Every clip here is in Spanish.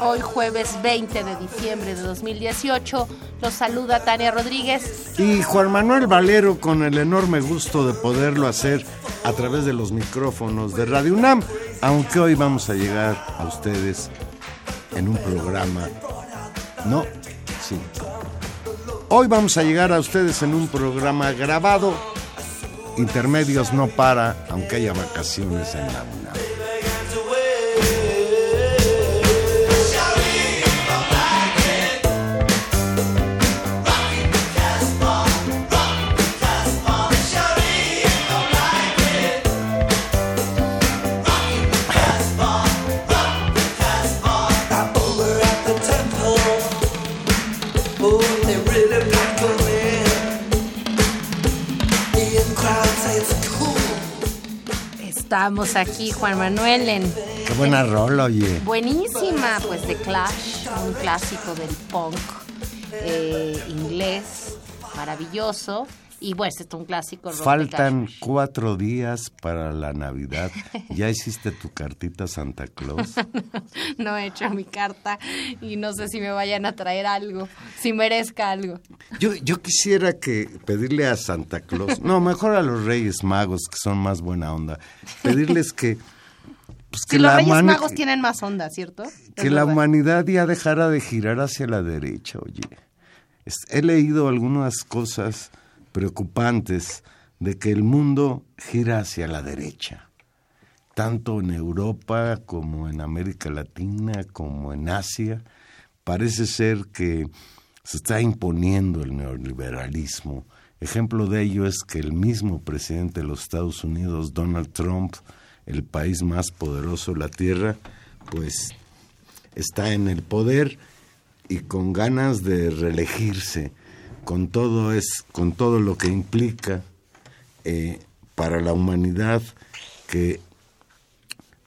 Hoy jueves 20 de diciembre de 2018. Los saluda Tania Rodríguez. Y Juan Manuel Valero con el enorme gusto de poderlo hacer a través de los micrófonos de Radio UNAM, aunque hoy vamos a llegar a ustedes en un programa. No, sí. Hoy vamos a llegar a ustedes en un programa grabado. Intermedios no para, aunque haya vacaciones en la UNAM. Estamos aquí, Juan Manuel, en... Qué buena rola, oye. Buenísima, pues de Clash, un clásico del punk eh, inglés, maravilloso. Y bueno, este es un clásico. Faltan cuatro días para la Navidad. ¿Ya hiciste tu cartita Santa Claus? no, he hecho mi carta y no sé si me vayan a traer algo, si merezca algo. Yo, yo quisiera que pedirle a Santa Claus, no, mejor a los Reyes Magos, que son más buena onda, pedirles que... Pues que los Reyes Magos tienen más onda, ¿cierto? Que la humanidad ya dejara de girar hacia la derecha, oye. He leído algunas cosas preocupantes de que el mundo gira hacia la derecha, tanto en Europa como en América Latina, como en Asia. Parece ser que se está imponiendo el neoliberalismo. Ejemplo de ello es que el mismo presidente de los Estados Unidos, Donald Trump, el país más poderoso de la Tierra, pues está en el poder y con ganas de reelegirse con todo, es, con todo lo que implica eh, para la humanidad que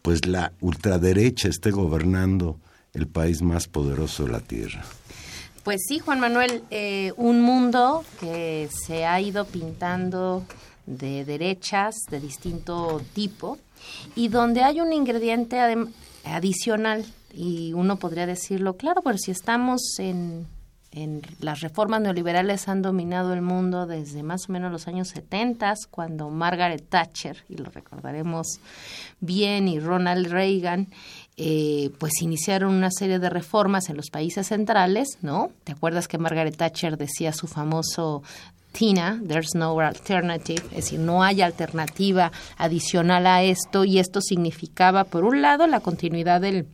pues la ultraderecha esté gobernando el país más poderoso de la Tierra. Pues sí, Juan Manuel, eh, un mundo que se ha ido pintando de derechas de distinto tipo y donde hay un ingrediente adicional y uno podría decirlo, claro, pero si estamos en en las reformas neoliberales han dominado el mundo desde más o menos los años 70, cuando Margaret Thatcher, y lo recordaremos bien, y Ronald Reagan, eh, pues iniciaron una serie de reformas en los países centrales, ¿no? ¿Te acuerdas que Margaret Thatcher decía su famoso Tina, there's no alternative, es decir, no hay alternativa adicional a esto, y esto significaba, por un lado, la continuidad del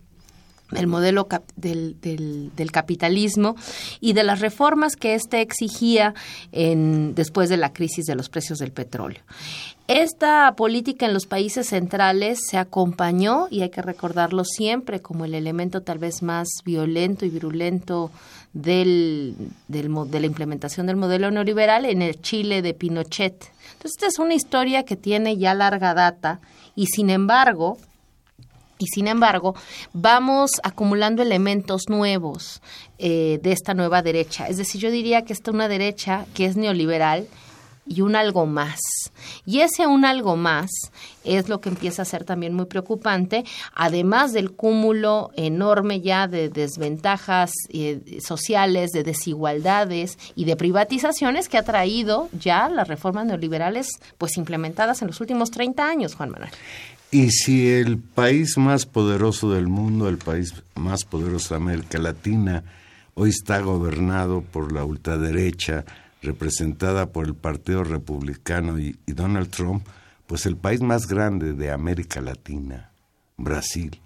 el modelo del, del, capitalismo y de las reformas que éste exigía en, después de la crisis de los precios del petróleo. Esta política en los países centrales se acompañó, y hay que recordarlo siempre, como el elemento tal vez más violento y virulento del, del, de la implementación del modelo neoliberal en el Chile de Pinochet. Entonces, esta es una historia que tiene ya larga data y, sin embargo, y sin embargo, vamos acumulando elementos nuevos eh, de esta nueva derecha. Es decir, yo diría que esta es una derecha que es neoliberal, y un algo más. Y ese un algo más es lo que empieza a ser también muy preocupante, además del cúmulo enorme ya de desventajas eh, sociales, de desigualdades y de privatizaciones que ha traído ya las reformas neoliberales pues implementadas en los últimos 30 años, Juan Manuel. Y si el país más poderoso del mundo, el país más poderoso de América Latina, hoy está gobernado por la ultraderecha, representada por el Partido Republicano y, Donald Trump, pues el país más grande de América Latina, Brasil,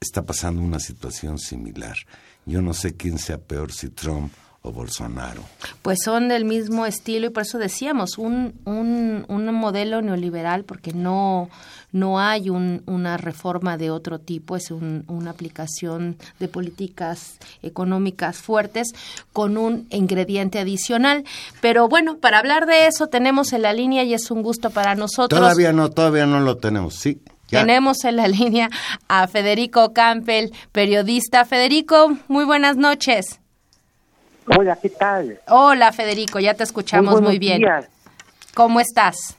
está pasando una situación similar. Yo no sé quién sea peor, si Trump o Bolsonaro. Pues son del mismo estilo y por eso decíamos, un, un, un modelo neoliberal porque no, no hay una reforma de otro tipo, es una aplicación de políticas económicas fuertes con un ingrediente adicional. Pero bueno, para hablar de eso tenemos en la línea y es un gusto para nosotros. Todavía no, todavía no lo tenemos, sí. Tenemos en la línea a Federico Campbell, periodista. Federico, muy buenas noches. Hola, ¿qué tal? Hola, Federico, ya te escuchamos muy, bien. ¿Cómo estás?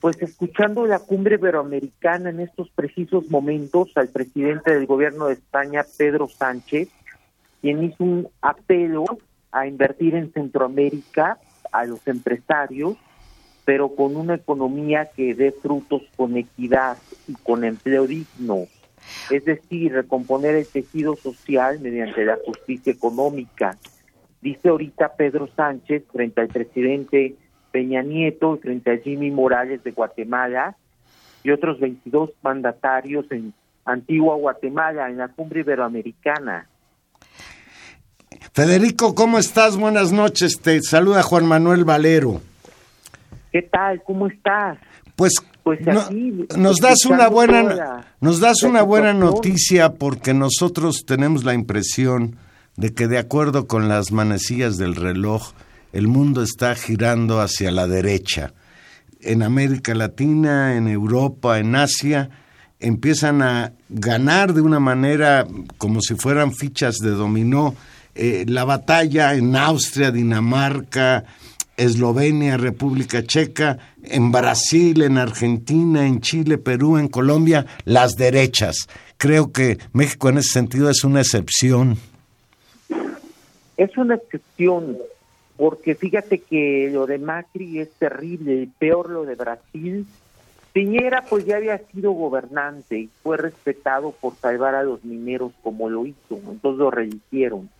Pues escuchando la cumbre iberoamericana en estos precisos momentos al presidente del gobierno de España, Pedro Sánchez, quien hizo un apelo a invertir en Centroamérica a los empresarios, pero con una economía que dé frutos con equidad y con empleo digno. Es decir, recomponer el tejido social mediante la justicia económica dice ahorita Pedro Sánchez frente al presidente Peña Nieto frente a Jimmy Morales de Guatemala y otros 22 mandatarios en Antigua Guatemala, en la cumbre iberoamericana. Federico, ¿cómo estás? Buenas noches. Te saluda Juan Manuel Valero. ¿Qué tal? ¿Cómo estás? Pues, pues nos das una buena nos das una buena noticia porque nosotros tenemos la impresión de que de acuerdo con las manecillas del reloj, el mundo está girando hacia la derecha. En América Latina, en Europa, en Asia, empiezan a ganar de una manera como si fueran fichas de dominó eh, la batalla en Austria, Dinamarca, Eslovenia, República Checa, en Brasil, en Argentina, en Chile, Perú, en Colombia, las derechas. Creo que México en ese sentido es una excepción. Es una excepción, porque fíjate que lo de Macri es terrible, y peor lo de Brasil. Piñera pues ya había sido gobernante y fue respetado por salvar a los mineros como lo hizo, entonces lo reeligieron.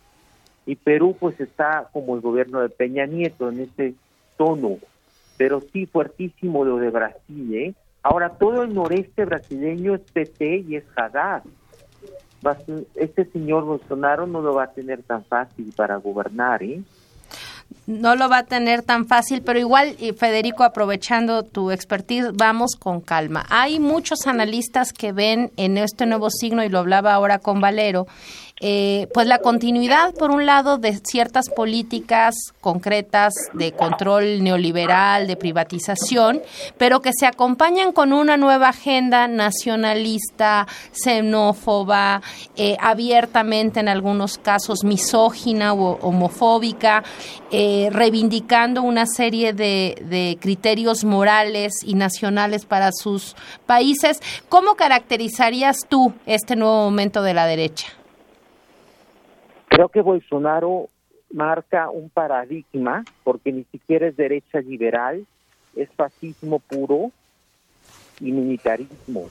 Y Perú pues está como el gobierno de Peña Nieto en ese tono, pero sí fuertísimo lo de Brasil, ¿eh? Ahora todo el noreste brasileño es PT y es Haddad este señor Bolsonaro no lo va a tener tan fácil para gobernar, ¿eh? no lo va a tener tan fácil, pero igual, Federico, aprovechando tu expertise, vamos con calma. Hay muchos analistas que ven en este nuevo signo, y lo hablaba ahora con Valero, eh, pues la continuidad, por un lado, de ciertas políticas concretas de control neoliberal, de privatización, pero que se acompañan con una nueva agenda nacionalista, xenófoba, eh, abiertamente en algunos casos misógina o homofóbica, eh, reivindicando una serie de, de criterios morales y nacionales para sus países. ¿Cómo caracterizarías tú este nuevo momento de la derecha? Creo que Bolsonaro marca un paradigma porque ni siquiera es derecha liberal, es fascismo puro y militarismo.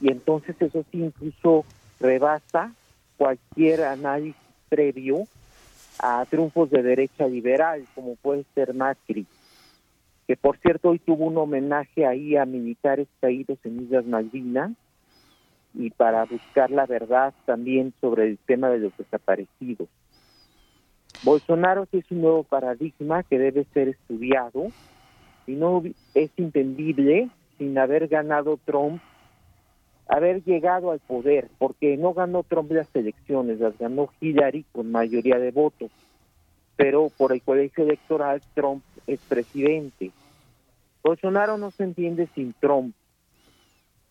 Y entonces eso sí incluso rebasa cualquier análisis previo a triunfos de derecha liberal, como puede ser Macri, que por cierto hoy tuvo un homenaje ahí a militares caídos en Islas Malvinas, y para buscar la verdad también sobre el tema de los desaparecidos. Bolsonaro es un nuevo paradigma que debe ser estudiado y no es entendible sin haber ganado Trump haber llegado al poder, porque no ganó Trump las elecciones, las ganó Hillary con mayoría de votos, pero por el colegio electoral Trump es presidente. Bolsonaro no se entiende sin Trump.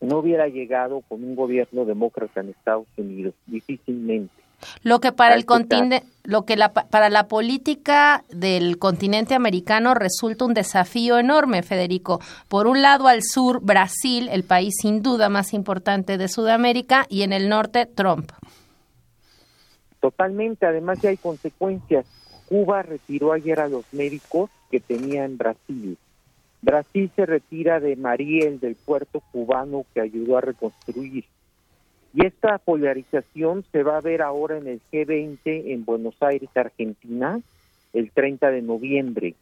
No hubiera llegado con un gobierno demócrata en Estados Unidos, difícilmente. Lo que para el continente, lo que la, para la política del continente americano resulta un desafío enorme, Federico. Por un lado al sur Brasil, el país sin duda más importante de Sudamérica, y en el norte Trump. Totalmente, además ya hay consecuencias. Cuba retiró ayer a los médicos que tenía en Brasil. Brasil se retira de Mariel, del puerto cubano que ayudó a reconstruir. Y esta polarización se va a ver ahora en el G20 en Buenos Aires, Argentina, el 30 de noviembre,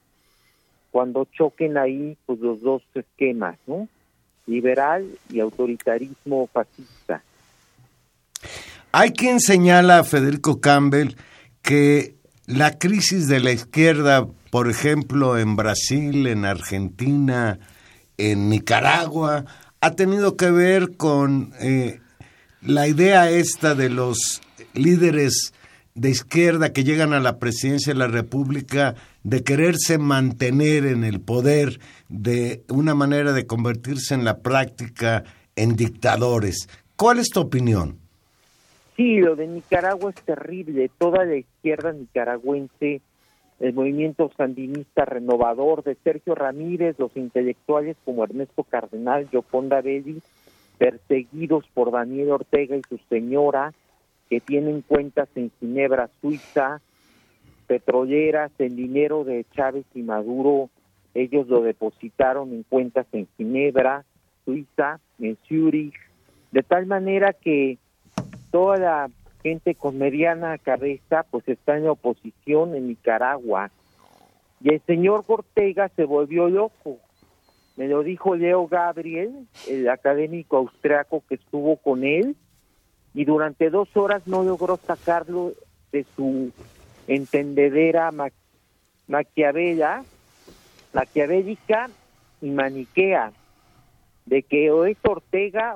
cuando choquen ahí pues, los dos esquemas, ¿no? Liberal y autoritarismo fascista. Hay quien señala, Federico Campbell, que la crisis de la izquierda, por ejemplo, en Brasil, en Argentina, en Nicaragua, ha tenido que ver con eh, la idea esta de los líderes de izquierda que llegan a la presidencia de la República de quererse mantener en el poder de una manera de convertirse en la práctica en dictadores. ¿Cuál es tu opinión? Sí, lo de Nicaragua es terrible. Toda la izquierda nicaragüense, el movimiento sandinista renovador de Sergio Ramírez, los intelectuales como Ernesto Cardenal, Yoconda Belli, perseguidos por Daniel Ortega y su señora, que tienen cuentas en Ginebra, Suiza, petroleras, el dinero de Chávez y Maduro, ellos lo depositaron en cuentas en Ginebra, Suiza, en Zurich, de tal manera que toda la gente con mediana cabeza pues está en oposición en Nicaragua. Y el señor Ortega se volvió loco, me lo dijo Leo Gabriel, el académico austriaco que estuvo con él, y durante dos horas no logró sacarlo de su entendedera maquiavela, maquiavélica y maniquea, de que o es Ortega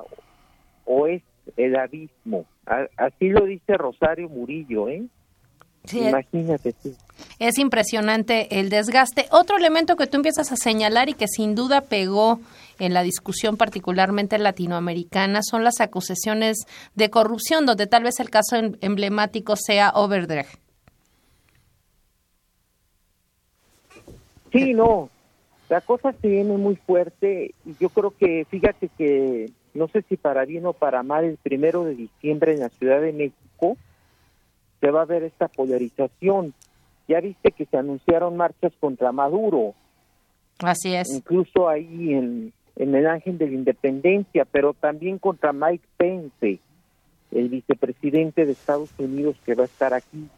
o es el abismo. Así lo dice Rosario Murillo, ¿eh? Imagínate tú. Es impresionante el desgaste. Otro elemento que tú empiezas a señalar y que sin duda pegó en la discusión particularmente latinoamericana son las acusaciones de corrupción, donde tal vez el caso em-, emblemático sea Overdrecht. Sí, no, la cosa se viene muy fuerte y yo creo que, fíjate que, no sé si para bien o para mal, el primero de diciembre en la Ciudad de México se va a ver esta polarización ya viste que se anunciaron marchas contra Maduro. Así es. Incluso ahí en, en el Ángel de la Independencia, pero también contra Mike Pence, el vicepresidente de Estados Unidos que va a estar aquí.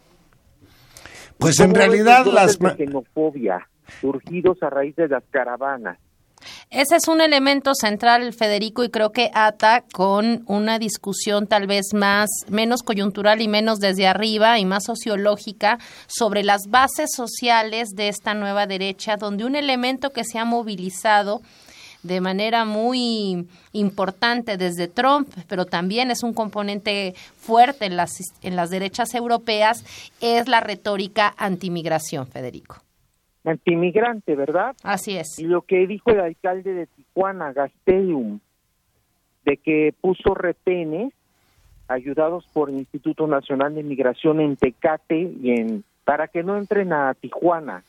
Pues en realidad las... xenofobia surgidos a raíz de las caravanas. Ese es un elemento central, Federico, y creo que ata con una discusión tal vez más, menos coyuntural y menos desde arriba y más sociológica sobre las bases sociales de esta nueva derecha, donde un elemento que se ha movilizado de manera muy importante desde Trump, pero también es un componente fuerte en las, en las derechas europeas, es la retórica antimigración, Federico antimigrante, ¿verdad? Así es. Y lo que dijo el alcalde de Tijuana, Gastelum, de que puso retenes ayudados por el Instituto Nacional de Migración en Tecate y en para que no entren a Tijuana.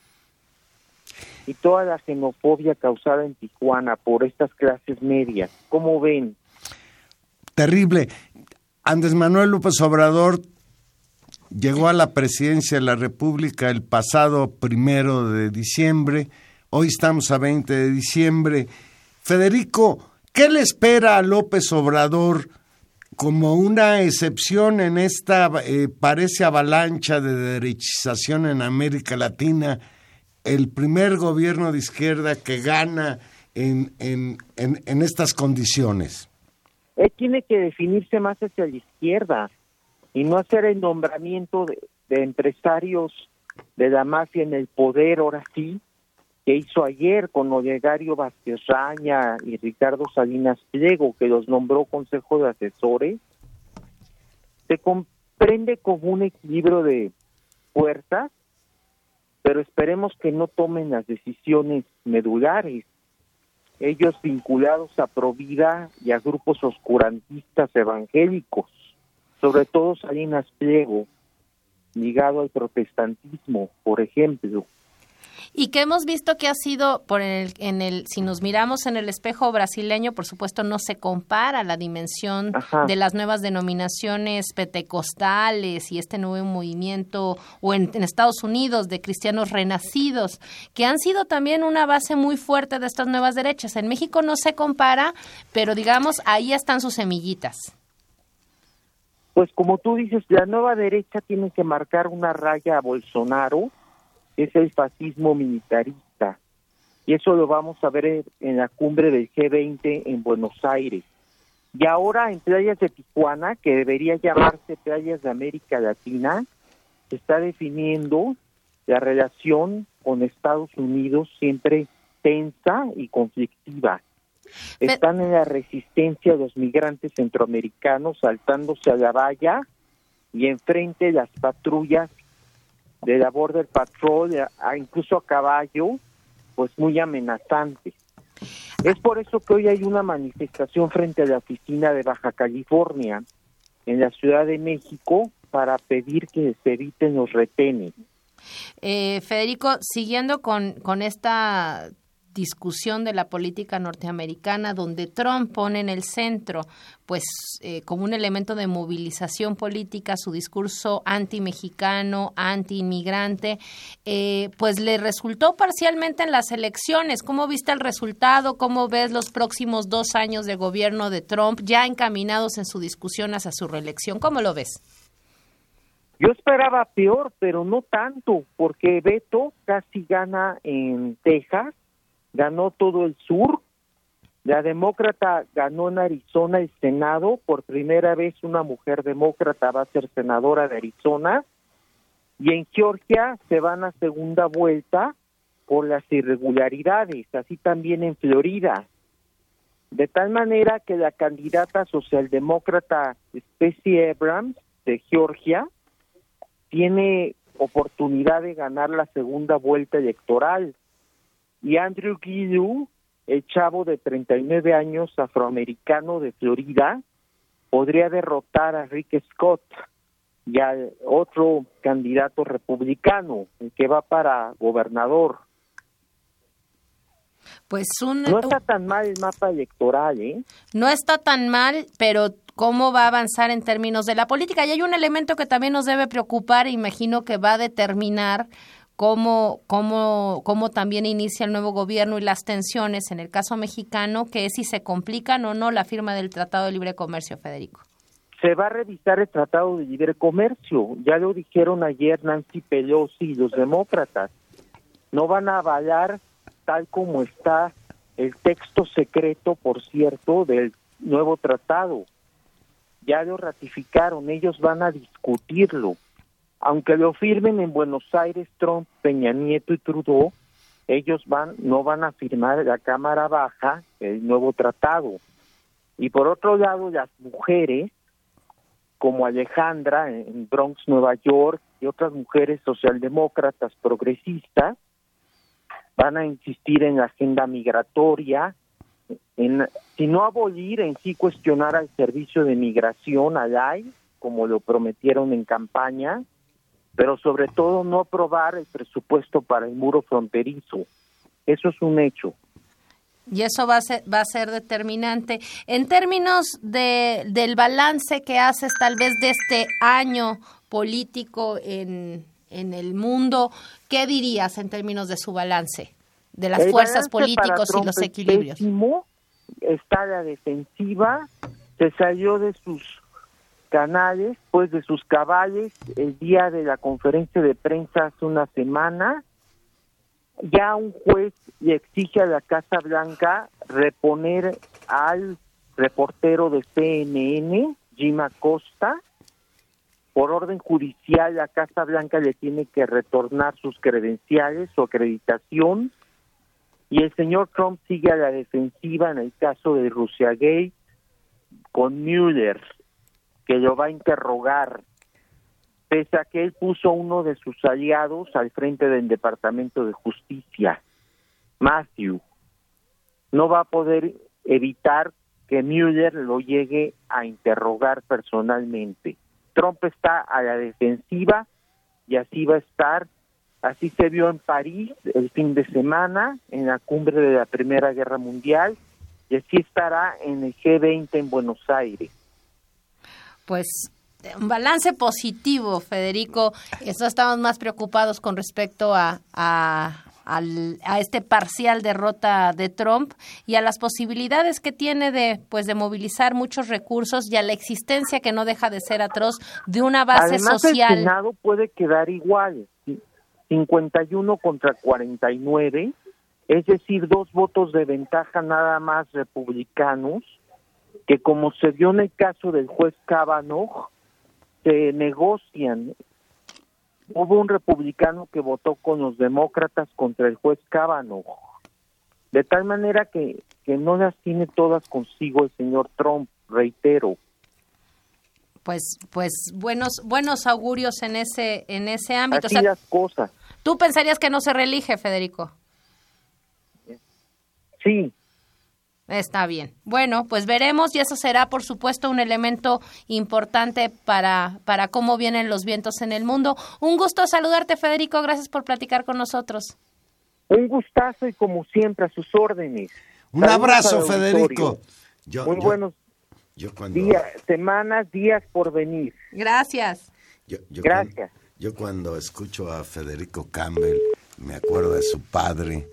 Y toda la xenofobia causada en Tijuana por estas clases medias, ¿cómo ven? Terrible. Andrés Manuel López Obrador llegó a la presidencia de la República el pasado primero de diciembre, hoy estamos a 20 de diciembre. Federico, ¿qué le espera a López Obrador como una excepción en esta, eh, parece, avalancha de derechización en América Latina? El primer gobierno de izquierda que gana en, en, en estas condiciones. Él tiene que definirse más hacia la izquierda y no hacer el nombramiento de, empresarios de la mafia en el poder, ahora sí, que hizo ayer con Olegario Vázquez y Ricardo Salinas Pliego, que los nombró Consejo de Asesores, se comprende como un equilibrio de fuerzas, pero esperemos que no tomen las decisiones medulares. Ellos vinculados a Provida y a grupos oscurantistas evangélicos, sobre todo Salinas Pliego, ligado al protestantismo, por ejemplo. Y que hemos visto que ha sido por el, en el si nos miramos en el espejo brasileño por supuesto no se compara la dimensión de las nuevas denominaciones pentecostales y este nuevo movimiento o en, Estados Unidos de cristianos renacidos que han sido también una base muy fuerte de estas nuevas derechas. En México no se compara pero digamos ahí están sus semillitas pues como tú dices la nueva derecha tiene que marcar una raya a Bolsonaro es el fascismo militarista. Y eso lo vamos a ver en la cumbre del G20 en Buenos Aires. Y ahora en playas de Tijuana, que debería llamarse playas de América Latina, se está definiendo la relación con Estados Unidos siempre tensa y conflictiva. Están en la resistencia los migrantes centroamericanos saltándose a la valla y enfrente las patrullas de la Border Patrol, incluso a caballo, pues muy amenazante. Es por eso que hoy hay una manifestación frente a la oficina de Baja California en la Ciudad de México para pedir que se eviten los retenes. Eh, Federico, siguiendo con, con esta discusión de la política norteamericana donde Trump pone en el centro pues eh, como un elemento de movilización política su discurso anti-mexicano, anti-inmigrante, eh, pues le resultó parcialmente en las elecciones. ¿Cómo viste el resultado? ¿Cómo ves los próximos dos años de gobierno de Trump ya encaminados en su discusión hacia su reelección? ¿Cómo lo ves? Yo esperaba peor, pero no tanto, porque Beto casi gana en Texas ganó todo el sur. La demócrata ganó en Arizona el Senado. Por primera vez una mujer demócrata va a ser senadora de Arizona. Y en Georgia se van a segunda vuelta por las irregularidades, así también en Florida. De tal manera que la candidata socialdemócrata Stacey Abrams de Georgia tiene oportunidad de ganar la segunda vuelta electoral y Andrew Guidu, el chavo de 39 años afroamericano de Florida, podría derrotar a Rick Scott y al otro candidato republicano, el que va para gobernador. Pues un, no está tan mal el mapa electoral, ¿eh? No está tan mal, pero ¿cómo va a avanzar en términos de la política? Y hay un elemento que también nos debe preocupar, imagino que va a determinar cómo, cómo, cómo también inicia el nuevo gobierno y las tensiones en el caso mexicano, que es si se complican o no la firma del Tratado de Libre Comercio, Federico. Se va a revisar el Tratado de Libre Comercio, ya lo dijeron ayer Nancy Pelosi y los demócratas. No van a avalar tal como está el texto secreto, por cierto, del nuevo tratado. Ya lo ratificaron, ellos van a discutirlo aunque lo firmen en Buenos Aires Trump, Peña Nieto y Trudeau, ellos van no van a firmar la Cámara Baja el nuevo tratado. Y por otro lado, las mujeres, como Alejandra en Bronx, Nueva York, y otras mujeres socialdemócratas progresistas, van a insistir en la agenda migratoria, en, si no abolir, en sí cuestionar al servicio de migración, al AI, como lo prometieron en campaña, pero sobre todo no aprobar el presupuesto para el muro fronterizo. Eso es un hecho. Y eso va a ser, va a ser determinante. En términos de, del balance que haces tal vez de este año político en, en el mundo, ¿qué dirías en términos de su balance? De las fuerzas políticas y los equilibrios. Está la defensiva, se salió de sus canales, pues de sus cabales, el día de la conferencia de prensa hace una semana, ya un juez le exige a la Casa Blanca reponer al reportero de CNN, Jim Acosta, por orden judicial la Casa Blanca le tiene que retornar sus credenciales, su acreditación, Y el señor Trump sigue a la defensiva en el caso de Rusia Gay con Mueller, que lo va a interrogar, pese a que él puso uno de sus aliados al frente del Departamento de Justicia, Matthew. No va a poder evitar que Mueller lo llegue a interrogar personalmente. Trump está a la defensiva y así va a estar. Así se vio en París el fin de semana, en la cumbre de la Primera Guerra Mundial, y así estará en el G20 en Buenos Aires. Pues un balance positivo, Federico. Eso estamos más preocupados con respecto a, a, a, este parcial derrota de Trump y a las posibilidades que tiene de pues de movilizar muchos recursos y a la existencia que no deja de ser atroz de una base Además, social. El Senado puede quedar igual, 51 contra 49, es decir, dos votos de ventaja nada más republicanos, que como se dio en el caso del juez Kavanaugh, se negocian. Hubo un republicano que votó con los demócratas contra el juez Kavanaugh, de tal manera que, que no las tiene todas consigo el señor Trump, reitero. Pues, pues buenos, buenos augurios en ese, en ese ámbito. Así O sea, las cosas. ¿Tú pensarías que no se reelige, Federico? Sí, Está bien. Bueno, pues veremos y eso será, por supuesto, un elemento importante para, para cómo vienen los vientos en el mundo. Un gusto saludarte, Federico. Gracias por platicar con nosotros. un gustazo y como siempre a sus órdenes. Un Saludos abrazo, Federico. Yo, Muy yo- buenos yo cuando, días, semanas, días por venir. Gracias. yo- yo Gracias. cuando- yo cuando escucho a Federico Campbell, me acuerdo de su padre,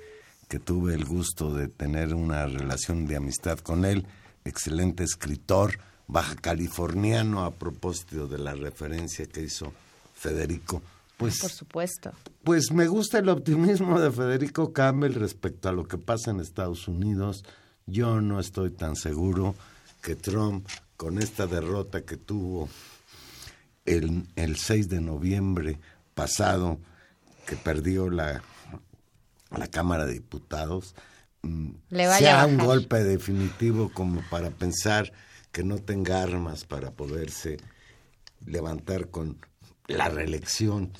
que tuve el gusto de tener una relación de amistad con él, excelente escritor, baja californiano, a propósito de la referencia que hizo Federico. Pues Por supuesto. Pues me gusta el optimismo de Federico Campbell respecto a lo que pasa en Estados Unidos. Yo no estoy tan seguro que Trump, con esta derrota que tuvo el, el 6 de noviembre pasado, que perdió la, la Cámara de Diputados, mm, Le vaya sea a un golpe definitivo como para pensar que no tenga armas para poderse levantar con la reelección.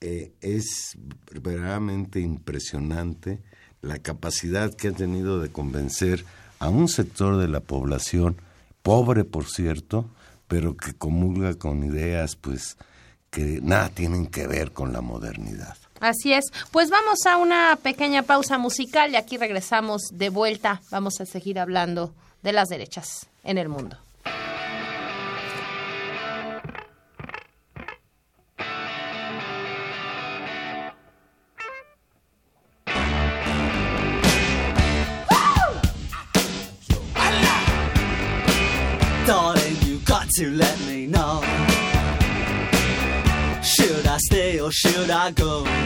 Eh, es verdaderamente impresionante la capacidad que ha tenido de convencer a un sector de la población, pobre por cierto, pero que comulga con ideas pues que nada tienen que ver con la modernidad. Así es. Pues vamos a una pequeña pausa musical y aquí regresamos de vuelta. Vamos a seguir hablando de las derechas en el mundo. To let me know. Should I stay or should I go?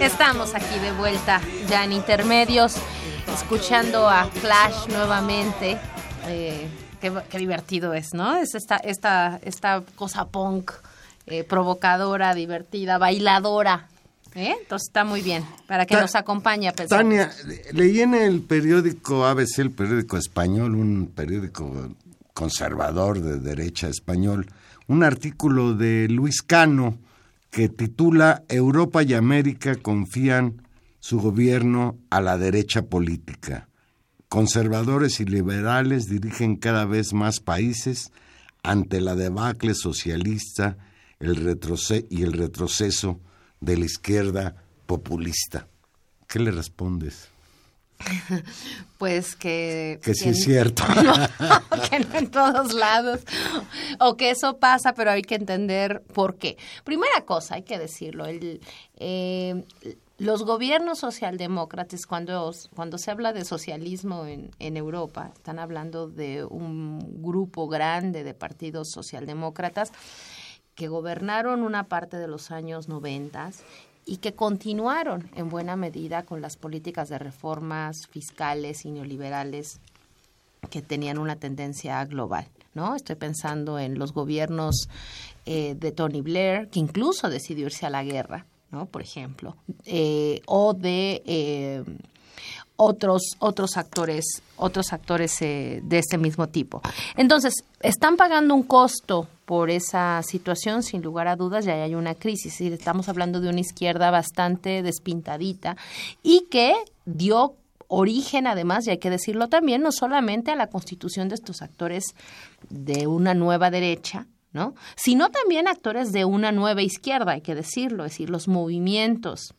Estamos aquí de vuelta, ya en intermedios, escuchando a Clash nuevamente. Eh, qué, qué divertido es, ¿no? Es esta, esta, esta cosa punk, eh, provocadora, divertida, bailadora. ¿eh? Entonces está muy bien, para que Ta- nos acompañe a pensar. Tania, leí en el periódico ABC, el periódico español, un periódico conservador de derecha español, un artículo de Luis Cano que titula Europa y América confían su gobierno a la derecha política. Conservadores y liberales dirigen cada vez más países ante la debacle socialista el y el retroceso de la izquierda populista. ¿Qué le respondes? Pues que... Que sí es cierto. No, que no en todos lados. O que eso pasa, pero hay que entender por qué. Primera cosa, hay que decirlo, el, eh, los gobiernos socialdemócratas, cuando, cuando se habla de socialismo en, en Europa, están hablando de un grupo grande de partidos socialdemócratas que gobernaron una parte de los años 90 y que continuaron en buena medida con las políticas de reformas fiscales y neoliberales que tenían una tendencia global, ¿no? Estoy pensando en los gobiernos eh, de Tony Blair, que incluso decidió irse a la guerra, ¿no? Por ejemplo, eh, o de eh, otros otros actores otros actores eh, de este mismo tipo. Entonces están pagando un costo por esa situación, sin lugar a dudas, ya hay una crisis. Y estamos hablando de una izquierda bastante despintadita y que dio origen, además, y hay que decirlo también, no solamente a la constitución de estos actores de una nueva derecha, ¿no? sino también actores de una nueva izquierda, hay que decirlo, es decir, los movimientos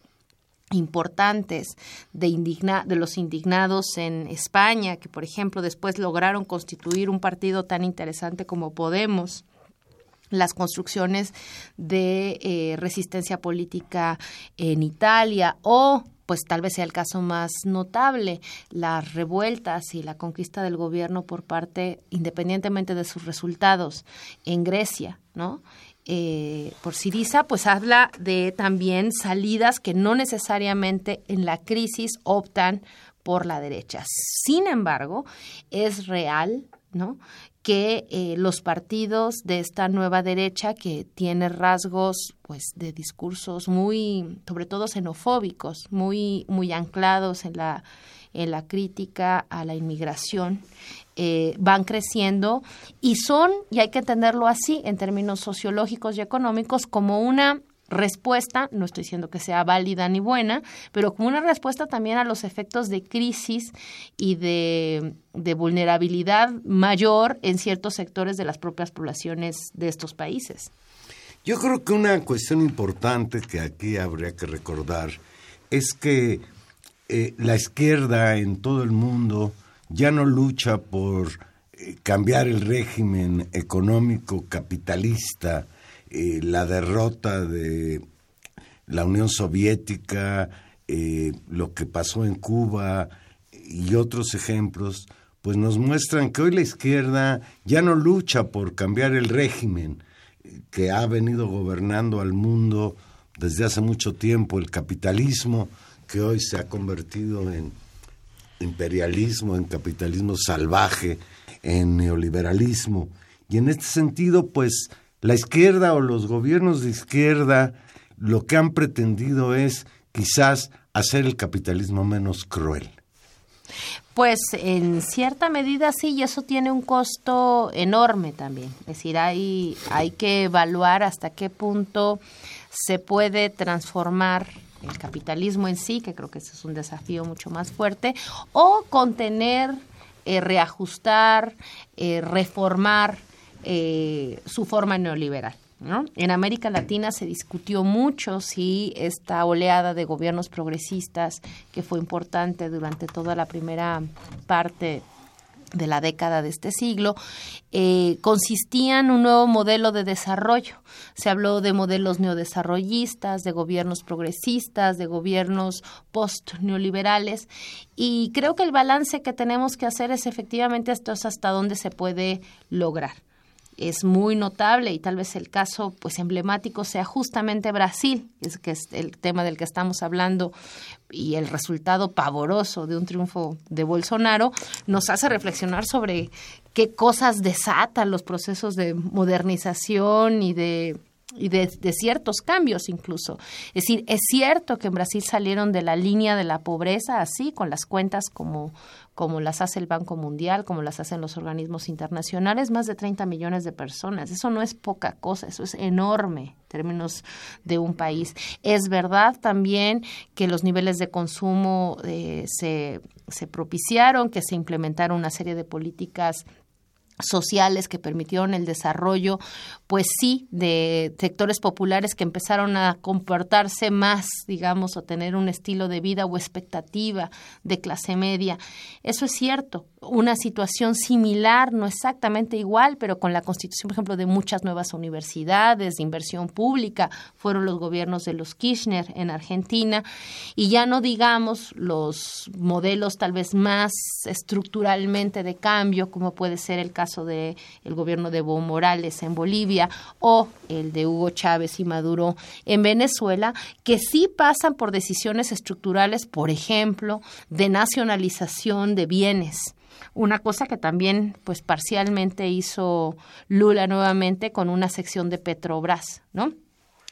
importantes de, indigna, de los indignados en España, que por ejemplo después lograron constituir un partido tan interesante como Podemos, las construcciones de eh, resistencia política en Italia o pues tal vez sea el caso más notable, las revueltas y la conquista del gobierno por parte, independientemente de sus resultados, en Grecia, ¿no? Eh, por Siriza, pues habla de también salidas que no necesariamente en la crisis optan por la derecha. Sin embargo, es real, ¿no? Que eh, los partidos de esta nueva derecha que tiene rasgos pues de discursos muy sobre todo xenofóbicos muy muy anclados en la en la crítica a la inmigración eh, van creciendo y son y hay que entenderlo así en términos sociológicos y económicos como una respuesta, no estoy diciendo que sea válida ni buena, pero como una respuesta también a los efectos de crisis y de, vulnerabilidad mayor en ciertos sectores de las propias poblaciones de estos países. Yo creo que una cuestión importante que aquí habría que recordar es que eh, la izquierda en todo el mundo ya no lucha por eh, cambiar el régimen económico capitalista, eh, la derrota de la Unión Soviética, eh, lo que pasó en Cuba y otros ejemplos, pues nos muestran que hoy la izquierda ya no lucha por cambiar el régimen que ha venido gobernando al mundo desde hace mucho tiempo, el capitalismo, que hoy se ha convertido en imperialismo, en capitalismo salvaje, en neoliberalismo. Y en este sentido, pues la izquierda o los gobiernos de izquierda lo que han pretendido es quizás hacer el capitalismo menos cruel. Pues en cierta medida sí, y eso tiene un costo enorme también. Es decir, hay, hay que evaluar hasta qué punto se puede transformar el capitalismo en sí, que creo que ese es un desafío mucho más fuerte, o contener, eh, reajustar, eh, reformar eh, su forma neoliberal. ¿no? En América Latina se discutió mucho si esta oleada de gobiernos progresistas, que fue importante durante toda la primera parte de la década de este siglo, eh, consistía en un nuevo modelo de desarrollo. Se habló de modelos neodesarrollistas, de gobiernos progresistas, de gobiernos post-neoliberales, y creo que el balance que tenemos que hacer es efectivamente esto es hasta dónde se puede lograr es muy notable y tal vez el caso pues emblemático sea justamente Brasil, es que es el tema del que estamos hablando y el resultado pavoroso de un triunfo de Bolsonaro nos hace reflexionar sobre qué cosas desatan los procesos de modernización y de y de, ciertos cambios incluso. Es decir, es cierto que en Brasil salieron de la línea de la pobreza así, con las cuentas como, como las hace el Banco Mundial, como las hacen los organismos internacionales, más de 30 millones de personas. Eso no es poca cosa, eso es enorme en términos de un país. Es verdad también que los niveles de consumo eh, se, se propiciaron, que se implementaron una serie de políticas sociales que permitieron el desarrollo, pues sí, de sectores populares que empezaron a comportarse más, digamos, o tener un estilo de vida o expectativa de clase media. Eso es cierto. Una situación similar, no exactamente igual, pero con la constitución, por ejemplo, de muchas nuevas universidades, de inversión pública, fueron los gobiernos de los Kirchner en Argentina, y ya no digamos los modelos tal vez más estructuralmente de cambio, como puede ser el caso caso de el gobierno de Evo Morales en Bolivia o el de Hugo Chávez y Maduro en Venezuela, que sí pasan por decisiones estructurales, por ejemplo, de nacionalización de bienes una cosa que también pues parcialmente hizo Lula nuevamente con una sección de Petrobras, ¿no?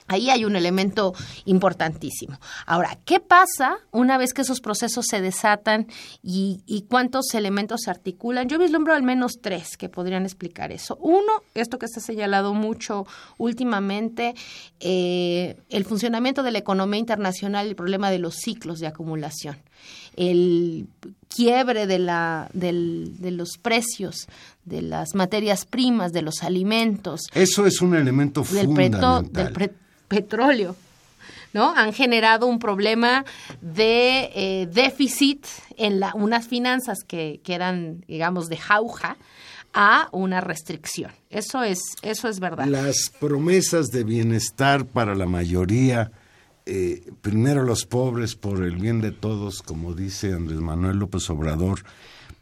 Ahí hay un elemento importantísimo. Ahora, ¿qué pasa una vez que esos procesos se desatan y, cuántos elementos se articulan? Yo vislumbro al menos tres que podrían explicar eso. Uno, esto que se ha señalado mucho últimamente, eh, el funcionamiento de la economía internacional, el problema de los ciclos de acumulación, el quiebre de, la, de los precios de las materias primas, de los alimentos. Eso es un elemento fundamental. Del petróleo. ¿no? Han generado un problema de eh, déficit en la, unas finanzas que, que, eran, digamos, de jauja a una restricción. Eso es, eso es verdad. Las promesas de bienestar para la mayoría, eh, primero los pobres por el bien de todos, como dice Andrés Manuel López Obrador,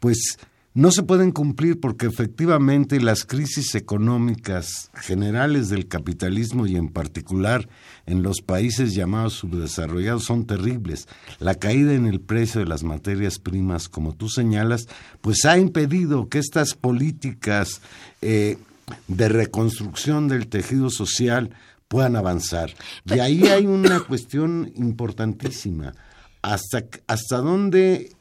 pues no se pueden cumplir porque efectivamente las crisis económicas generales del capitalismo y en particular en los países llamados subdesarrollados son terribles. La caída en el precio de las materias primas, como tú señalas, pues ha impedido que estas políticas eh, de reconstrucción del tejido social puedan avanzar. Y ahí hay una cuestión importantísima. ¿Hasta, hasta dónde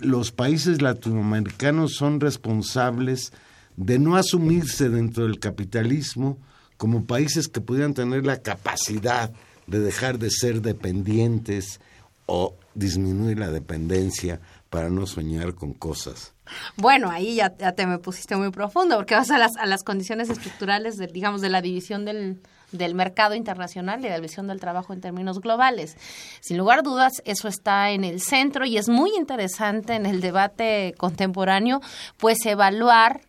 los países latinoamericanos son responsables de no asumirse dentro del capitalismo como países que pudieran tener la capacidad de dejar de ser dependientes o disminuir la dependencia para no soñar con cosas. Bueno, ahí ya, te me pusiste muy profundo, porque vas a las, a las condiciones estructurales, de, digamos, de la división del, del mercado internacional y de la visión del trabajo en términos globales. Sin lugar a dudas, eso está en el centro y es muy interesante en el debate contemporáneo, pues evaluar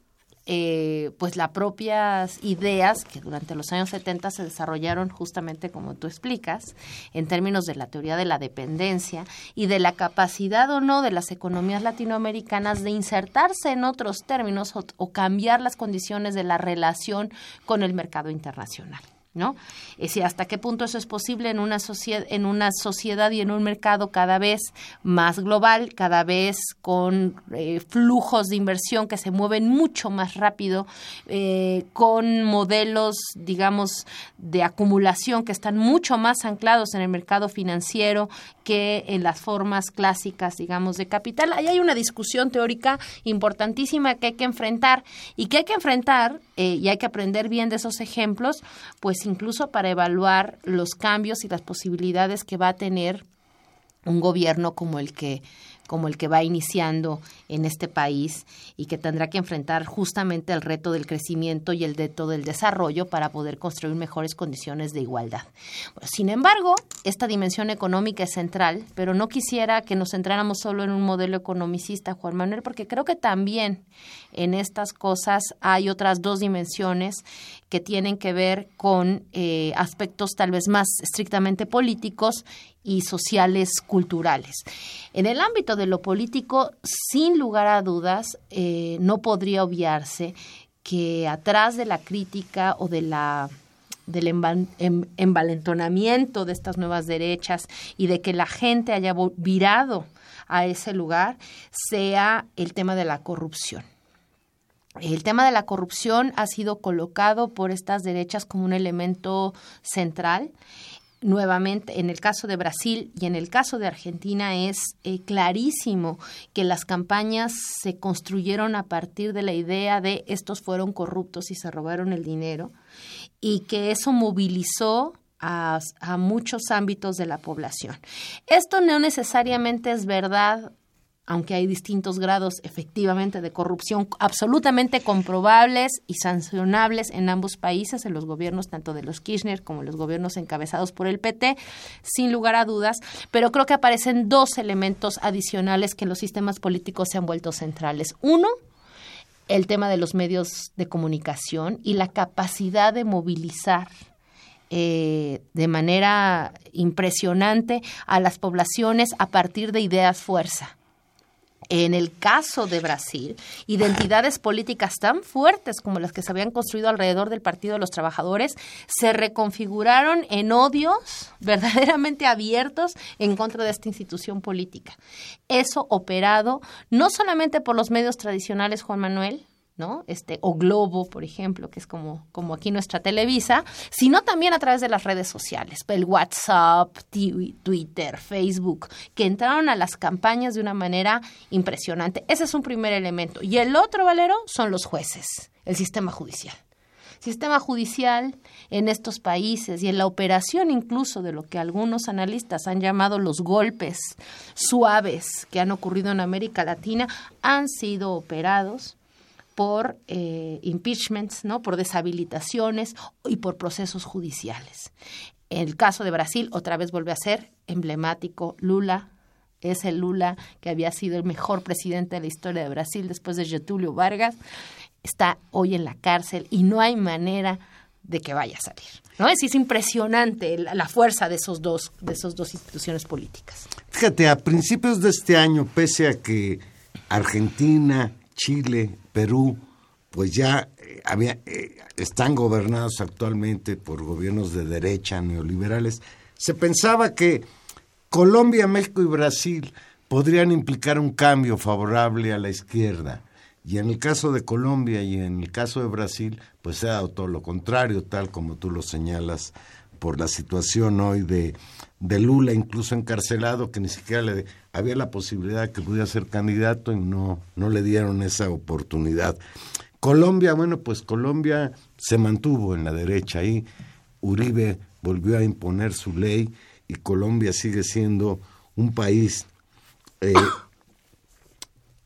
eh, pues las propias ideas que durante los años 70 se desarrollaron justamente como tú explicas, en términos de la teoría de la dependencia y de la capacidad o no de las economías latinoamericanas de insertarse en otros términos o cambiar las condiciones de la relación con el mercado internacional. ¿No? Es decir, hasta qué punto eso es posible en una, sociedad, en una sociedad y en un mercado cada vez más global, cada vez con eh, flujos de inversión que se mueven mucho más rápido, eh, con modelos, digamos, de acumulación que están mucho más anclados en el mercado financiero que en las formas clásicas, digamos, de capital. Ahí hay una discusión teórica importantísima que hay que enfrentar y que hay que enfrentar eh, y hay que aprender bien de esos ejemplos, pues incluso para evaluar los cambios y las posibilidades que va a tener un gobierno como el que como el que va iniciando en este país y que tendrá que enfrentar justamente el reto del crecimiento y el reto del desarrollo para poder construir mejores condiciones de igualdad. sin embargo, esta dimensión económica es central, pero no quisiera que nos centráramos solo en un modelo economicista, Juan Manuel, porque creo que también en estas cosas hay otras dos dimensiones que tienen que ver con eh, aspectos tal vez más estrictamente políticos y sociales culturales. En el ámbito de lo político, sin lugar a dudas, eh, no podría obviarse que atrás de la crítica o de la del em, envalentonamiento de estas nuevas derechas y de que la gente haya virado a ese lugar sea el tema de la corrupción. El tema de la corrupción ha sido colocado por estas derechas como un elemento central nuevamente en el caso de Brasil y en el caso de Argentina es eh, clarísimo que las campañas se construyeron a partir de la idea de estos fueron corruptos y se robaron el dinero y que eso movilizó a, a muchos ámbitos de la población. Esto no necesariamente es verdad aunque hay distintos grados efectivamente de corrupción absolutamente comprobables y sancionables en ambos países, en los gobiernos tanto de los Kirchner como los gobiernos encabezados por el PT, sin lugar a dudas, pero creo que aparecen dos elementos adicionales que en los sistemas políticos se han vuelto centrales. Uno, el tema de los medios de comunicación y la capacidad de movilizar eh, de manera impresionante a las poblaciones a partir de ideas fuerza en el caso de Brasil, identidades políticas tan fuertes como las que se habían construido alrededor del Partido de los Trabajadores se reconfiguraron en odios verdaderamente abiertos en contra de esta institución política. Eso operado no solamente por los medios tradicionales, Juan Manuel, ¿no? Este, o Globo, por ejemplo, que es como, como aquí nuestra Televisa, sino también a través de las redes sociales, el WhatsApp, Twitter, Facebook, que entraron a las campañas de una manera impresionante. Ese es un primer elemento. Y el otro, Valero, son los jueces, el sistema judicial. Sistema judicial en estos países y en la operación incluso de lo que algunos analistas han llamado los golpes suaves que han ocurrido en América Latina han sido operados por eh, impeachments, ¿no? por deshabilitaciones y por procesos judiciales. El caso de Brasil otra vez vuelve a ser emblemático. Lula es el Lula que había sido el mejor presidente de la historia de Brasil después de Getúlio Vargas. Está hoy en la cárcel y no hay manera de que vaya a salir. ¿no? Es, es impresionante la, la, fuerza de esos dos de esas dos instituciones políticas. Fíjate, a principios de este año, pese a que Argentina, Chile, Perú, pues ya eh, había, eh, están gobernados actualmente por gobiernos de derecha, neoliberales. Se pensaba que Colombia, México y Brasil podrían implicar un cambio favorable a la izquierda. Y en el caso de Colombia y en el caso de Brasil, pues se ha dado todo lo contrario, tal como tú lo señalas, por la situación hoy de, de Lula, incluso encarcelado, que ni siquiera le había la posibilidad de que pudiera ser candidato y no, no le dieron esa oportunidad. Colombia, bueno, pues Colombia se mantuvo en la derecha ahí, Uribe volvió a imponer su ley y Colombia sigue siendo un país eh,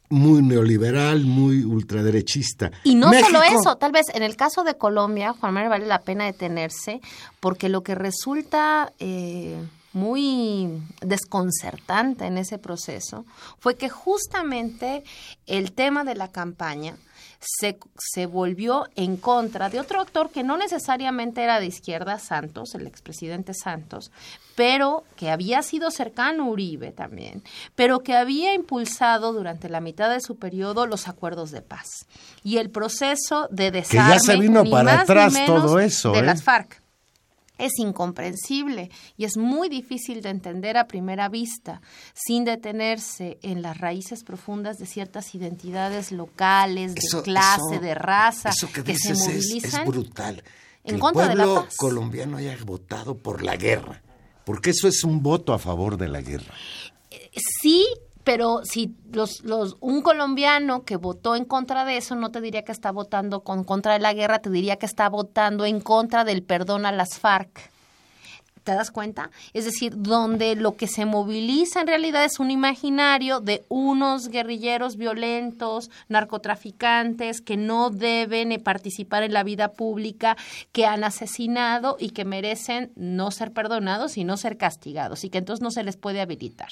muy neoliberal, muy ultraderechista. Y no solo eso, tal vez en el caso de Colombia, Juan Manuel, vale la pena detenerse, porque lo que resulta eh, muy desconcertante en ese proceso fue que justamente el tema de la campaña se, se, volvió en contra de otro actor que no necesariamente era de izquierda, Santos, el expresidente Santos, pero que había sido cercano a Uribe también, pero que había impulsado durante la mitad de su periodo los acuerdos de paz y el proceso de desarme. Que ya se vino para atrás todo eso. De ¿eh? las FARC es incomprensible y es muy difícil de entender a primera vista sin detenerse en las raíces profundas de ciertas identidades locales, de Eso- clase, eso- de raza, Eso que, que se dices es- es, movilizan. brutal. Que en el contra de la pueblo paz. colombiano haya votado por la guerra. Porque eso es un voto a favor de la guerra. Sí, pero si los, los, un colombiano que votó en contra de eso no te diría que está votando con contra de la guerra, te diría que está votando en contra del perdón a las FARC. ¿Te das cuenta? Es decir, donde lo que se moviliza en realidad es un imaginario de unos guerrilleros violentos, narcotraficantes, que no deben eh, participar en la vida pública, que han asesinado y que merecen no ser perdonados y no ser castigados, y que entonces no se les puede habilitar.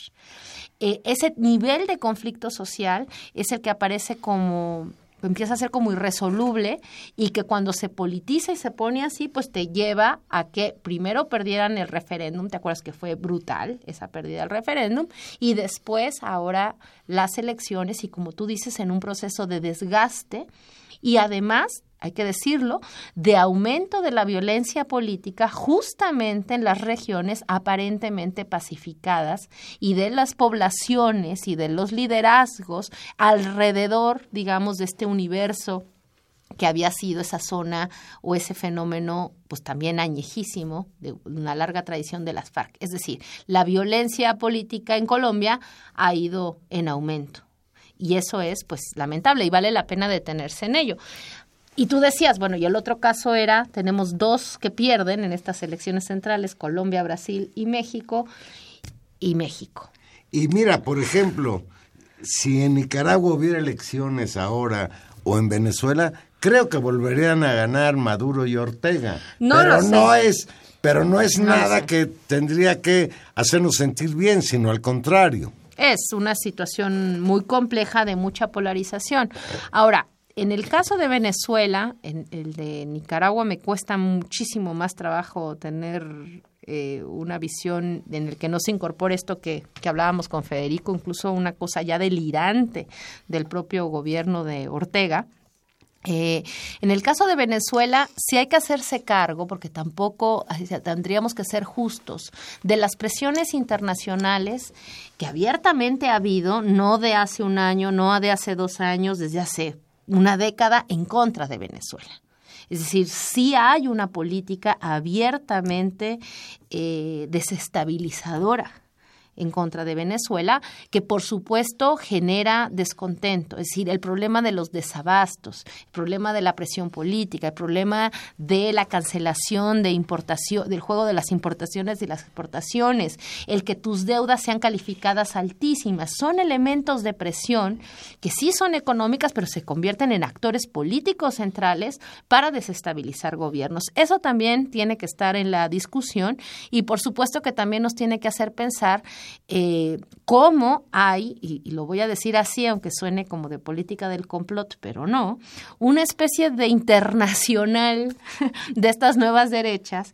Eh, ese nivel de conflicto social es el que aparece como empieza a ser como irresoluble y que cuando se politiza y se pone así, pues te lleva a que primero perdieran el referéndum, ¿te acuerdas que fue brutal esa pérdida del referéndum? Y después ahora las elecciones y como tú dices, en un proceso de desgaste y además hay que decirlo, de aumento de la violencia política justamente en las regiones aparentemente pacificadas y de las poblaciones y de los liderazgos alrededor, digamos, de este universo que había sido esa zona o ese fenómeno, pues también añejísimo, de una larga tradición de las FARC. Es decir, la violencia política en Colombia ha ido en aumento. Y eso es, pues, lamentable y vale la pena detenerse en ello. Y tú decías, bueno, y el otro caso era, tenemos dos que pierden en estas elecciones centrales, Colombia, Brasil y México, y México. Y mira, por ejemplo, si en Nicaragua hubiera elecciones ahora o en Venezuela, creo que volverían a ganar Maduro y Ortega. No pero lo sé. no es, pero no es No nada sé. que tendría que hacernos sentir bien, sino al contrario. Es una situación muy compleja de mucha polarización. Ahora, en el caso de Venezuela, en el de Nicaragua me cuesta muchísimo más trabajo tener eh, una visión en el que no se incorpore esto que, que hablábamos con Federico, incluso una cosa ya delirante del propio gobierno de Ortega. Eh, en el caso de Venezuela, sí hay que hacerse cargo, porque tampoco tendríamos que ser justos, de las presiones internacionales que abiertamente ha habido, no de hace un año, no de hace dos años, desde hace una década, en contra de Venezuela. Es decir, sí hay una política abiertamente eh, desestabilizadora en contra de Venezuela, que por supuesto genera descontento, es decir, el problema de los desabastos, el problema de la presión política, el problema de la cancelación de importación, del juego de las importaciones y las exportaciones, el que tus deudas sean calificadas altísimas, son elementos de presión que sí son económicas, pero se convierten en actores políticos centrales para desestabilizar gobiernos. Eso también tiene que estar en la discusión y por supuesto que también nos tiene que hacer pensar eh, cómo hay, y, lo voy a decir así, aunque suene como de política del complot, pero no, una especie de internacional de estas nuevas derechas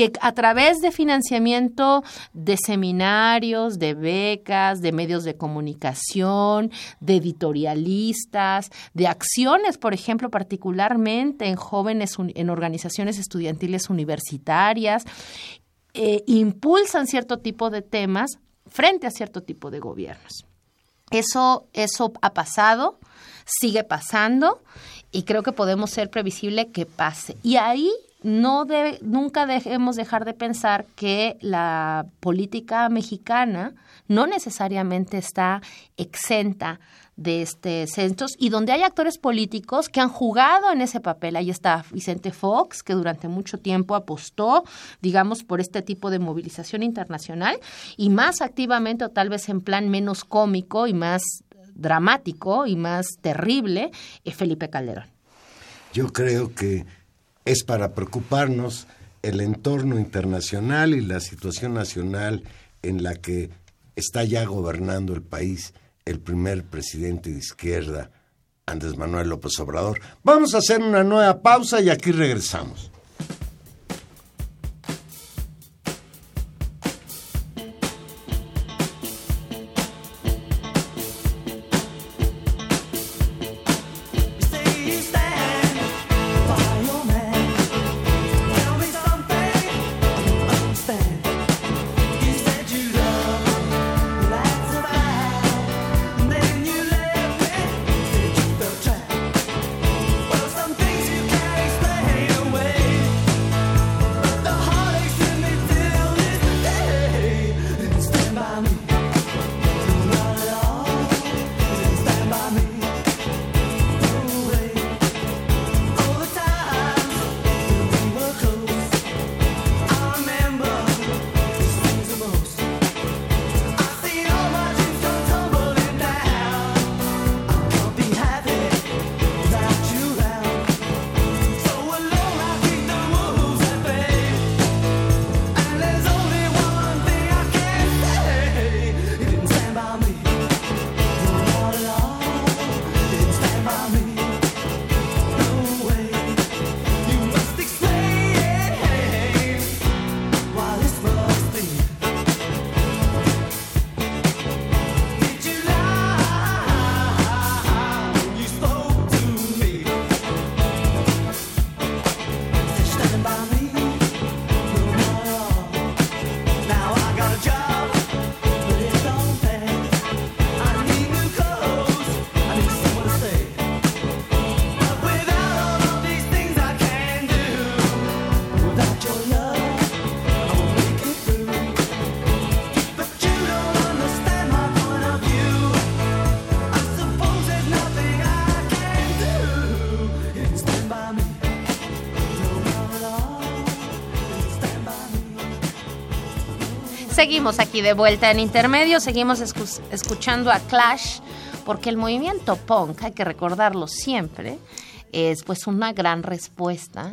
que a través de financiamiento de seminarios, de becas, de medios de comunicación, de editorialistas, de acciones, por ejemplo, particularmente en jóvenes, en organizaciones estudiantiles universitarias, eh, impulsan cierto tipo de temas frente a cierto tipo de gobiernos. Eso, eso ha pasado, sigue pasando y creo que podemos ser previsible que pase. Y ahí no nunca debemos dejar de pensar que la política mexicana no necesariamente está exenta de este censos y donde hay actores políticos que han jugado en ese papel. Ahí está Vicente Fox, que durante mucho tiempo apostó, digamos, por este tipo de movilización internacional y más activamente o tal vez en plan menos cómico y más dramático y más terrible, eh, Felipe Calderón. Yo creo que es para preocuparnos el entorno internacional y la situación nacional en la que está ya gobernando el país el primer presidente de izquierda, Andrés Manuel López Obrador. Vamos a hacer una nueva pausa y aquí regresamos. Seguimos aquí de vuelta en intermedio, seguimos escuchando a Clash, porque el movimiento punk, hay que recordarlo siempre, es pues una gran respuesta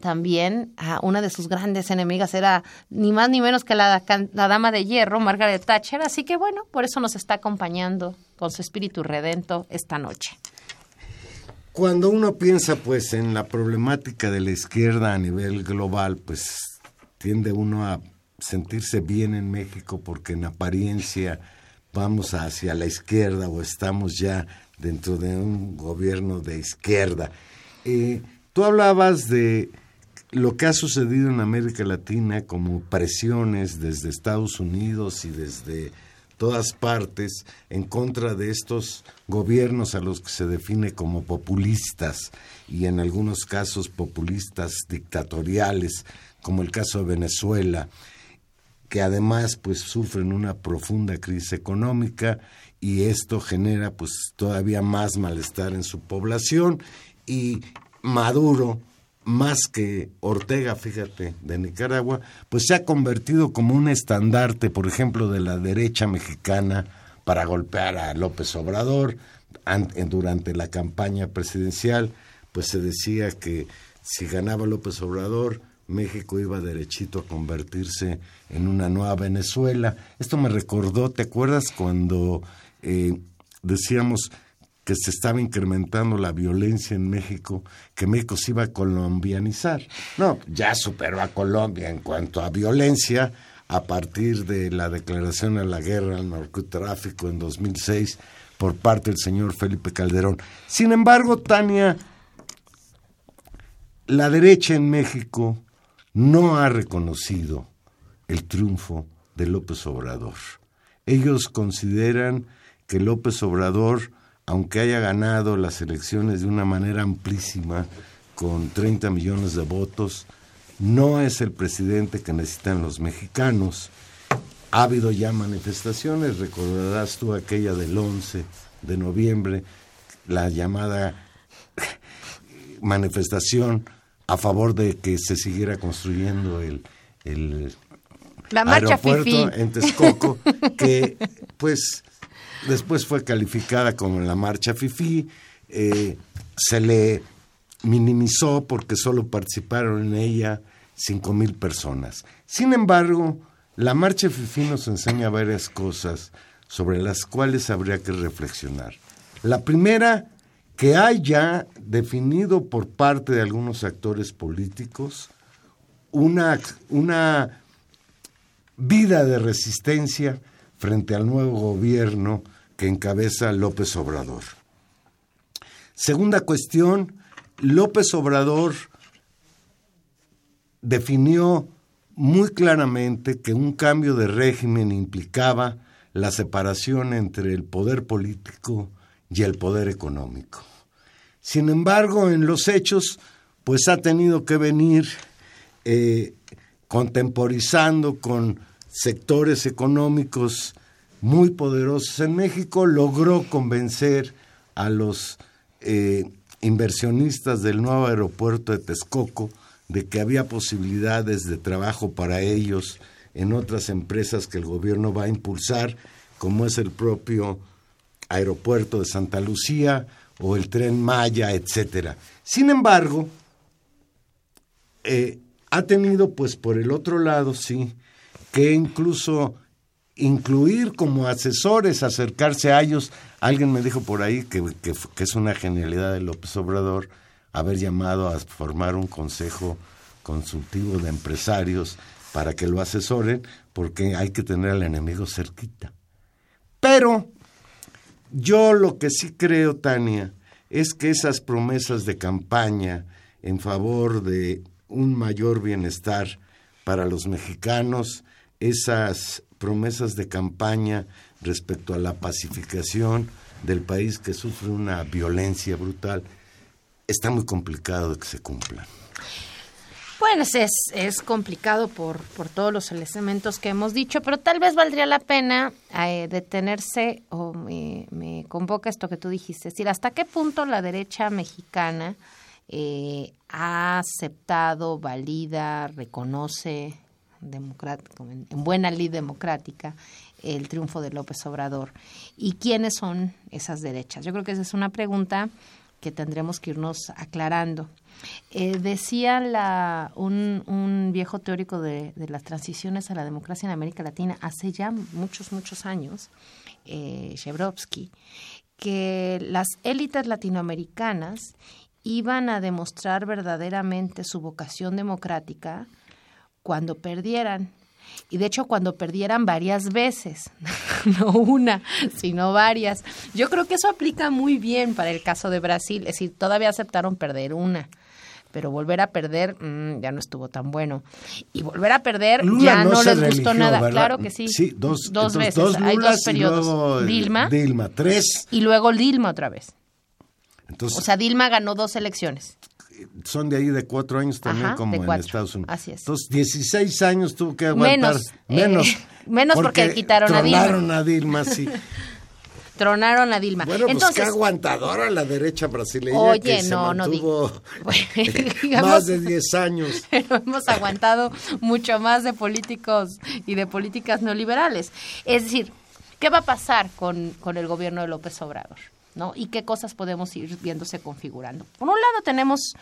también a una de sus grandes enemigas era ni más ni menos que la, la, dama de hierro, Margaret Thatcher. Así que bueno, por eso nos está acompañando con su espíritu redento esta noche. Cuando uno piensa pues en la problemática de la izquierda a nivel global, pues tiende uno a sentirse bien en México porque en apariencia vamos hacia la izquierda o estamos ya dentro de un gobierno de izquierda. Eh, tú hablabas de lo que ha sucedido en América Latina como presiones desde Estados Unidos y desde todas partes en contra de estos gobiernos a los que se define como populistas y en algunos casos populistas dictatoriales, como el caso de Venezuela, que además pues sufren una profunda crisis económica y esto genera pues todavía más malestar en su población y Maduro más que Ortega, fíjate, de Nicaragua, pues se ha convertido como un estandarte, por ejemplo, de la derecha mexicana para golpear a López Obrador. Durante la campaña presidencial, pues se decía que si ganaba López Obrador, México iba derechito a convertirse en una nueva Venezuela. Esto me recordó, ¿te acuerdas cuando eh, decíamos que se estaba incrementando la violencia en México, que México se iba a colombianizar. No, ya superó a Colombia en cuanto a violencia a partir de la declaración a la guerra al narcotráfico en 2006 por parte del señor Felipe Calderón. Sin embargo, Tania, la derecha en México no ha reconocido el triunfo de López Obrador. Ellos consideran que López Obrador aunque haya ganado las elecciones de una manera amplísima, con 30 millones de votos, no es el presidente que necesitan los mexicanos. Ha habido ya manifestaciones, recordarás tú aquella del 11 de noviembre, la llamada manifestación a favor de que se siguiera construyendo el, el la marcha aeropuerto en Texcoco, que pues después fue calificada como la marcha FIFI, eh, se le minimizó porque solo participaron en ella cinco mil personas. Sin embargo, la marcha FIFI nos enseña varias cosas sobre las cuales habría que reflexionar. La primera, que hay ya definido por parte de algunos actores políticos una, una vida de resistencia frente al nuevo gobierno que encabeza López Obrador. Segunda cuestión, López Obrador definió muy claramente que un cambio de régimen implicaba la separación entre el poder político y el poder económico. Sin embargo, en los hechos, pues ha tenido que venir eh, contemporizando con sectores económicos muy poderosos en México, logró convencer a los eh, inversionistas del nuevo aeropuerto de Texcoco de que había posibilidades de trabajo para ellos en otras empresas que el gobierno va a impulsar, como es el propio aeropuerto de Santa Lucía o el tren Maya, etcétera. Sin embargo, eh, ha tenido, pues por el otro lado, sí, que incluso incluir como asesores, acercarse a ellos. Alguien me dijo por ahí que, es una genialidad de López Obrador haber llamado a formar un consejo consultivo de empresarios para que lo asesoren, porque hay que tener al enemigo cerquita. Pero yo lo que sí creo, Tania, es que esas promesas de campaña en favor de un mayor bienestar para los mexicanos, esas promesas de campaña respecto a la pacificación del país que sufre una violencia brutal, está muy complicado de que se cumplan. Bueno, es, es complicado por, por todos los elementos que hemos dicho, pero tal vez valdría la pena eh, detenerse, o me, convoca esto que tú dijiste, es decir, hasta qué punto la derecha mexicana eh, ha aceptado, valida, reconoce democrático, en, en buena ley democrática, el triunfo de López Obrador. ¿Y quiénes son esas derechas? Yo creo que esa es una pregunta que tendremos que irnos aclarando. Eh, decía la, un, un viejo teórico de, las transiciones a la democracia en América Latina hace ya muchos, muchos años, eh, que las élites latinoamericanas iban a demostrar verdaderamente su vocación democrática cuando perdieran. Y de hecho cuando perdieran varias veces, no una, sino varias. Yo creo que eso aplica muy bien para el caso de Brasil, es decir, todavía aceptaron perder una pero volver a perder mm, ya no estuvo tan bueno. Y volver a perder Lula ya no les gustó nada. ¿verdad? Claro que sí. Sí, dos, dos entonces, veces. Hay dos periodos. luego, Dilma Dilma, tres. y luego Dilma otra vez. Entonces, O sea, Dilma ganó dos elecciones. Son de ahí de cuatro años también, Ajá, como en. Estados Unidos. Así es. Entonces, 16 años tuvo que aguantar. Menos, eh, menos porque quitaron a Dilma. tronaron a Dilma, sí. Tronaron a Dilma. Bueno, pues qué aguantadora la derecha brasileña Oye, que se no, no digamos- más de 10 años. pero hemos aguantado mucho más de políticos y de políticas neoliberales. Es decir, ¿qué va a pasar con, con el gobierno de López Obrador? ¿No? ¿Y qué cosas podemos ir viéndose configurando? Por un lado tenemos,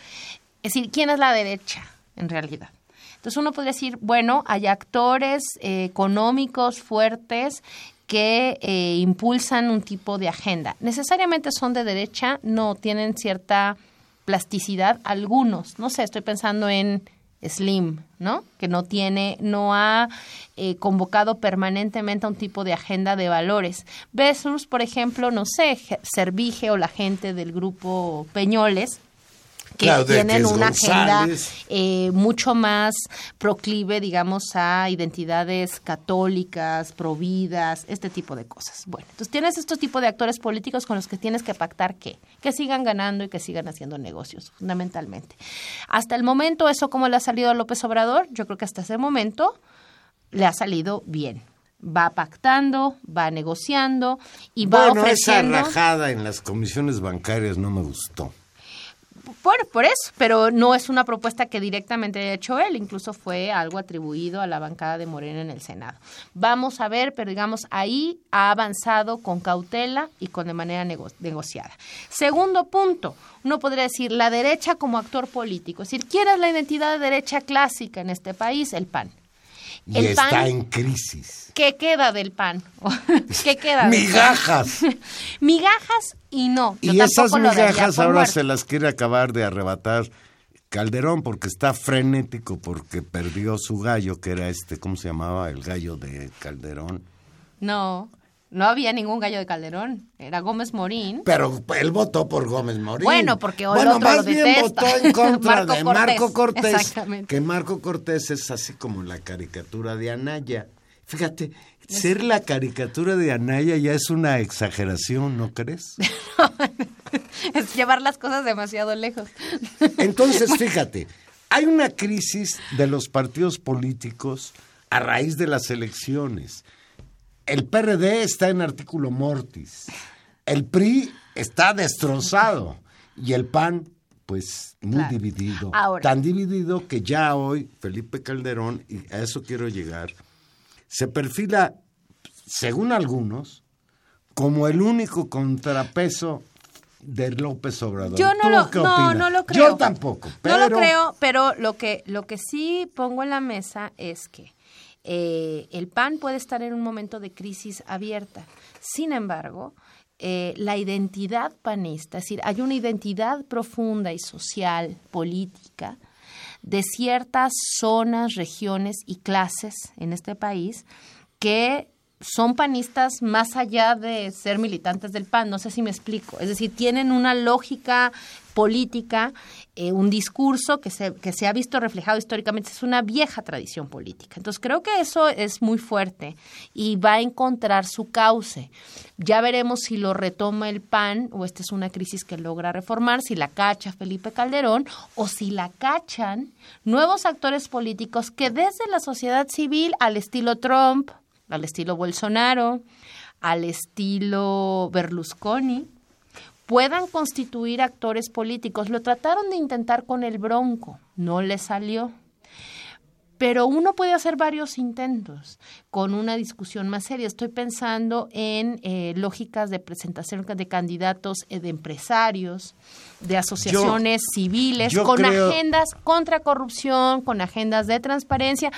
es decir, ¿quién es la derecha en realidad? Entonces uno podría decir, bueno, hay actores eh, económicos fuertes que eh, impulsan un tipo de agenda. Necesariamente son de derecha, no tienen cierta plasticidad algunos. No sé, estoy pensando en Slim, ¿no? Que no tiene, no ha eh, convocado permanentemente a un tipo de agenda de valores. Versus, por ejemplo, no sé, Servige o la gente del grupo Peñoles, que tienen una agenda eh, mucho más proclive, digamos, a identidades católicas, providas, este tipo de cosas. Bueno, entonces tienes estos tipos de actores políticos con los que tienes que pactar qué? Que sigan ganando y que sigan haciendo negocios, fundamentalmente. Hasta el momento, ¿eso cómo le ha salido a López Obrador? Yo creo que hasta ese momento le ha salido bien. Va pactando, va negociando y va bueno, esa ofreciendo... rajada en las comisiones bancarias no me gustó. Por, por eso, pero no es una propuesta que directamente haya hecho él, incluso fue algo atribuido a la bancada de Morena en el Senado. Vamos a ver, pero digamos, ahí ha avanzado con cautela y con de manera nego- negociada. Segundo punto, uno podría decir la derecha como actor político, es decir, ¿quién es la identidad de derecha clásica en este país? El PAN. Y El está PAN, en crisis. ¿qué queda del PAN? ¿Qué queda? Migajas. Migajas y no. yo Y esas migajas ahora muerto. se las quiere acabar de arrebatar Calderón porque está frenético porque perdió su gallo, que era este, ¿cómo se llamaba? El gallo de Calderón. No, no había ningún gallo de Calderón. Era Gómez Morín. Pero él votó por Gómez Morín. Bueno, porque el bueno, otro más lo bien votó en contra Marco de Cortés. Marco Cortés. Exactamente. Que Marco Cortés es así como la caricatura de Anaya. Fíjate, ser la caricatura de Anaya ya es una exageración, ¿no crees? es llevar las cosas demasiado lejos. Entonces, fíjate, hay una crisis de los partidos políticos a raíz de las elecciones. El PRD está en artículo mortis. El PRI está destrozado. Y el PAN, pues, muy Claro. dividido. Ahora. Tan dividido que ya hoy Felipe Calderón, y a eso quiero llegar, se perfila, según algunos, como el único contrapeso de López Obrador. Yo ¿Tú no lo, no, no lo creo. Yo tampoco. No Pero lo creo, pero lo que, lo que sí pongo en la mesa es que eh, el PAN puede estar en un momento de crisis abierta. Sin embargo, eh, la identidad panista, es decir, hay una identidad profunda y social, política, de ciertas zonas, regiones y clases en este país que son panistas más allá de ser militantes del PAN, no sé si me explico. Es decir, tienen una lógica política, eh, un discurso que se, que se ha visto reflejado históricamente, es una vieja tradición política. Entonces creo que eso es muy fuerte y va a encontrar su cauce. Ya veremos si lo retoma el PAN o esta es una crisis que logra reformar, si la cacha Felipe Calderón o si la cachan nuevos actores políticos que desde la sociedad civil al estilo Trump, al estilo Bolsonaro, al estilo Berlusconi, puedan constituir actores políticos. Lo trataron de intentar con el Bronco, no le salió. pero uno puede hacer varios intentos con una discusión más seria. Estoy pensando en eh, lógicas de presentación de candidatos eh, de empresarios, de asociaciones civiles, con agendas contra corrupción, con agendas de transparencia,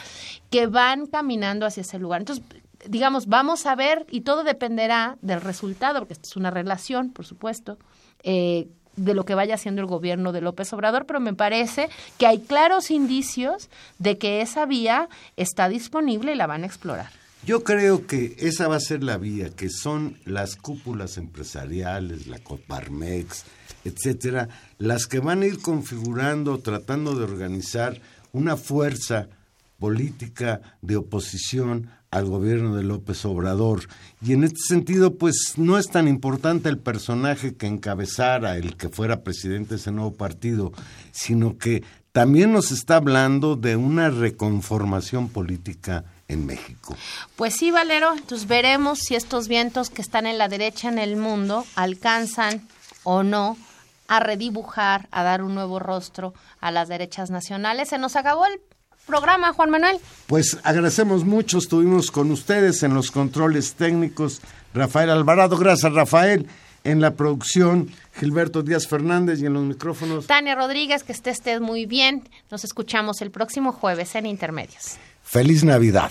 que van caminando hacia ese lugar. Entonces, digamos, vamos a ver, y todo dependerá del resultado, porque esto es una relación, por supuesto, eh, de lo que vaya haciendo el gobierno de López Obrador, pero me parece que hay claros indicios de que esa vía está disponible y la van a explorar. Yo creo que esa va a ser la vía, que son las cúpulas empresariales, la Coparmex, etcétera, las que van a ir configurando, tratando de organizar una fuerza política de oposición al gobierno de López Obrador. Y en este sentido, pues no es tan importante el personaje que encabezara, el que fuera presidente de ese nuevo partido, sino que también nos está hablando de una reconformación política en México. Pues sí, Valero, entonces veremos si estos vientos que están en la derecha en el mundo alcanzan o no a redibujar, a dar un nuevo rostro a las derechas nacionales. Se nos acabó el programa, Juan Manuel. Pues agradecemos mucho, estuvimos con ustedes en los controles técnicos. Rafael Alvarado, gracias Rafael. En la producción, Gilberto Díaz Fernández y en los micrófonos. Tania Rodríguez, que esté usted muy bien. Nos escuchamos el próximo jueves en Intermedios. Feliz Navidad.